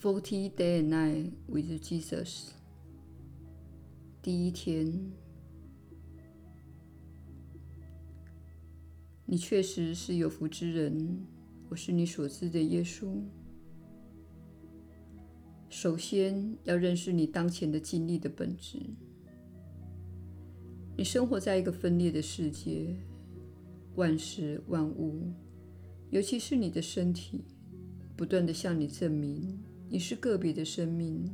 Forty day and night with Jesus。第一天，你确实是有福之人。我是你所知的耶稣。首先要认识你当前的经历的本质。你生活在一个分裂的世界，万事万物，尤其是你的身体，不断地向你证明。你是个别的生命，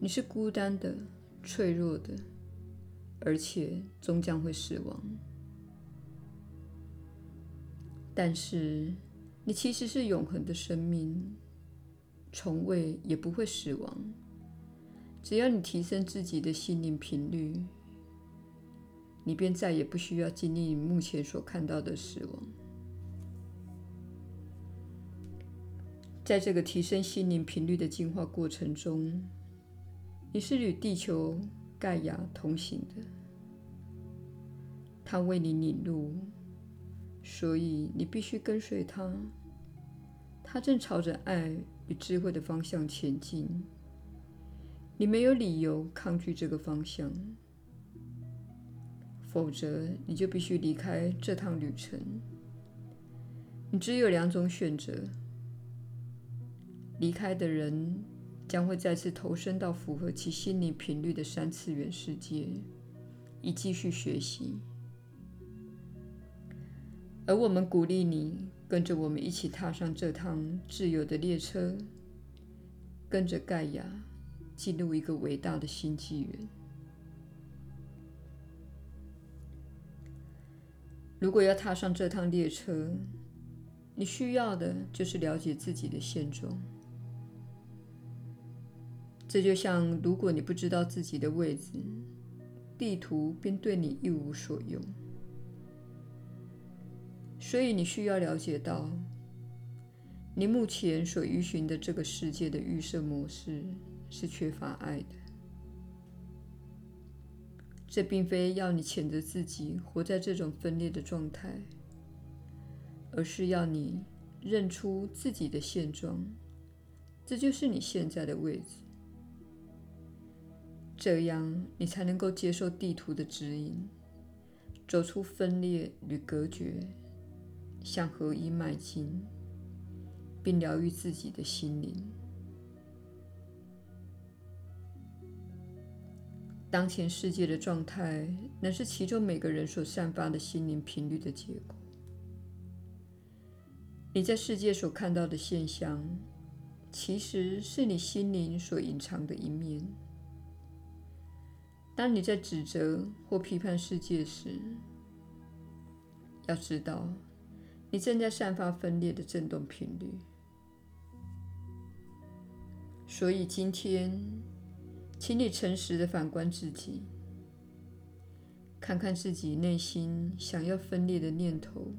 你是孤单的、脆弱的，而且终将会死亡。但是，你其实是永恒的生命，从未也不会死亡。只要你提升自己的心灵频率，你便再也不需要经历你目前所看到的死亡。在这个提升心灵频率的进化过程中，你是与地球盖亚同行的。他为你领路，所以你必须跟随他。他正朝着爱与智慧的方向前进。你没有理由抗拒这个方向，否则你就必须离开这趟旅程。你只有两种选择。离开的人将会再次投身到符合其心灵频率的三次元世界，以继续学习。而我们鼓励你跟着我们一起踏上这趟自由的列车，跟着盖亚进入一个伟大的新纪元。如果要踏上这趟列车，你需要的就是了解自己的现状。这就像，如果你不知道自己的位置，地图便对你一无所用。所以你需要了解到，你目前所依循的这个世界的预设模式是缺乏爱的。这并非要你谴责自己活在这种分裂的状态，而是要你认出自己的现状，这就是你现在的位置。这样，你才能够接受地图的指引，走出分裂与隔绝，向合一迈进，并疗愈自己的心灵。当前世界的状态，乃是其中每个人所散发的心灵频率的结果。你在世界所看到的现象，其实是你心灵所隐藏的一面。当你在指责或批判世界时，要知道，你正在散发分裂的振动频率。所以今天，请你诚实地反观自己，看看自己内心想要分裂的念头。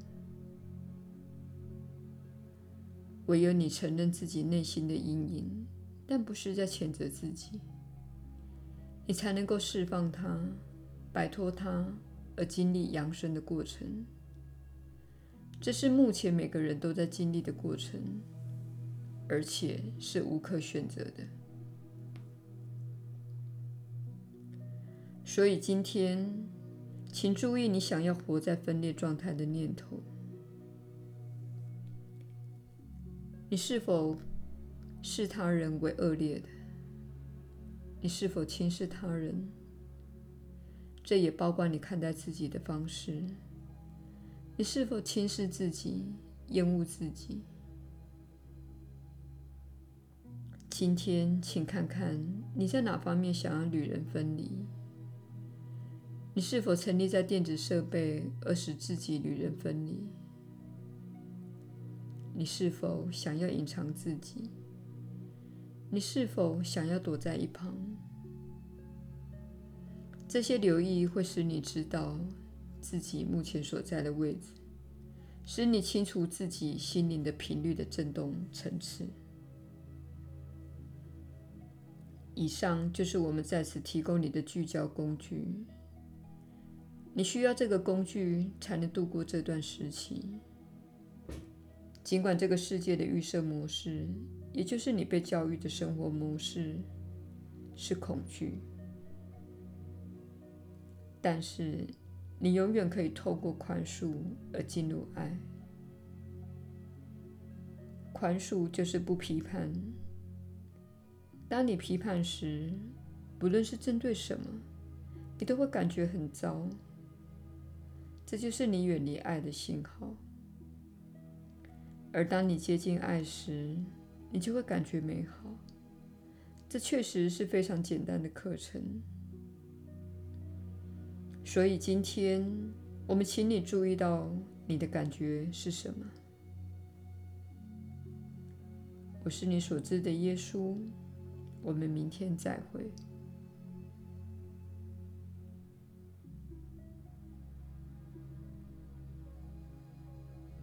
唯有你承认自己内心的阴影，但不是在谴责自己。你才能够释放它，摆脱它，而经历扬升的过程。这是目前每个人都在经历的过程，而且是无可选择的。所以今天，请注意你想要活在分裂状态的念头。你是否视他人为恶劣的？你是否轻视他人？这也包括你看待自己的方式。你是否轻视自己、厌恶自己？今天，请看看你在哪方面想要与人分离？你是否沉溺在电子设备而使自己与人分离？你是否想要隐藏自己？你是否想要躲在一旁？这些留意会使你知道自己目前所在的位置，使你清楚自己心灵的频率的振动层次。以上就是我们在此提供你的聚焦工具。你需要这个工具才能度过这段时期。尽管这个世界的预设模式。也就是你被教育的生活模式，是恐惧。但是，你永远可以透过宽恕而进入爱。宽恕就是不批判。当你批判时，不论是针对什么，你都会感觉很糟。这就是你远离爱的信号。而当你接近爱时，你就会感觉美好。这确实是非常简单的课程。所以今天，我们请你注意到你的感觉是什么。我是你所知的耶稣。我们明天再会。